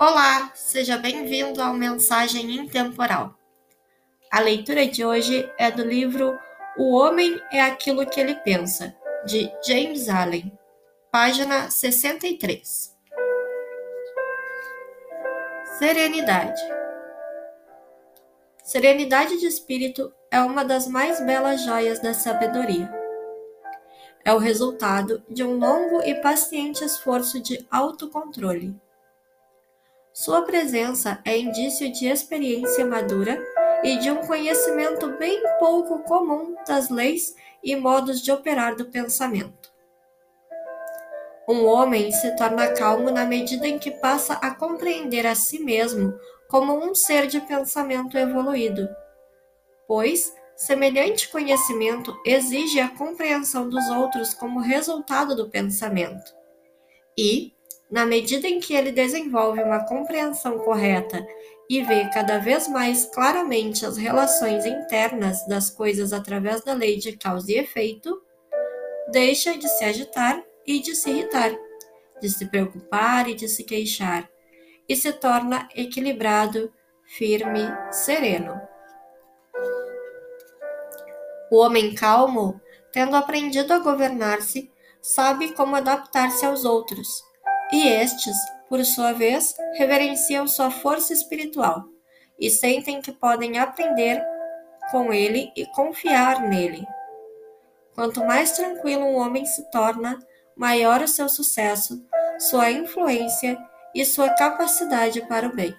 Olá, seja bem-vindo ao Mensagem Intemporal. A leitura de hoje é do livro O Homem é Aquilo que Ele Pensa, de James Allen, página 63. Serenidade. Serenidade de espírito é uma das mais belas joias da sabedoria. É o resultado de um longo e paciente esforço de autocontrole sua presença é indício de experiência madura e de um conhecimento bem pouco comum das leis e modos de operar do pensamento. Um homem se torna calmo na medida em que passa a compreender a si mesmo como um ser de pensamento evoluído, pois semelhante conhecimento exige a compreensão dos outros como resultado do pensamento. E, na medida em que ele desenvolve uma compreensão correta e vê cada vez mais claramente as relações internas das coisas através da lei de causa e efeito, deixa de se agitar e de se irritar, de se preocupar e de se queixar, e se torna equilibrado, firme, sereno. O homem calmo, tendo aprendido a governar-se, sabe como adaptar-se aos outros e estes, por sua vez, reverenciam sua força espiritual e sentem que podem aprender com ele e confiar nele. Quanto mais tranquilo um homem se torna, maior o seu sucesso, sua influência e sua capacidade para o bem.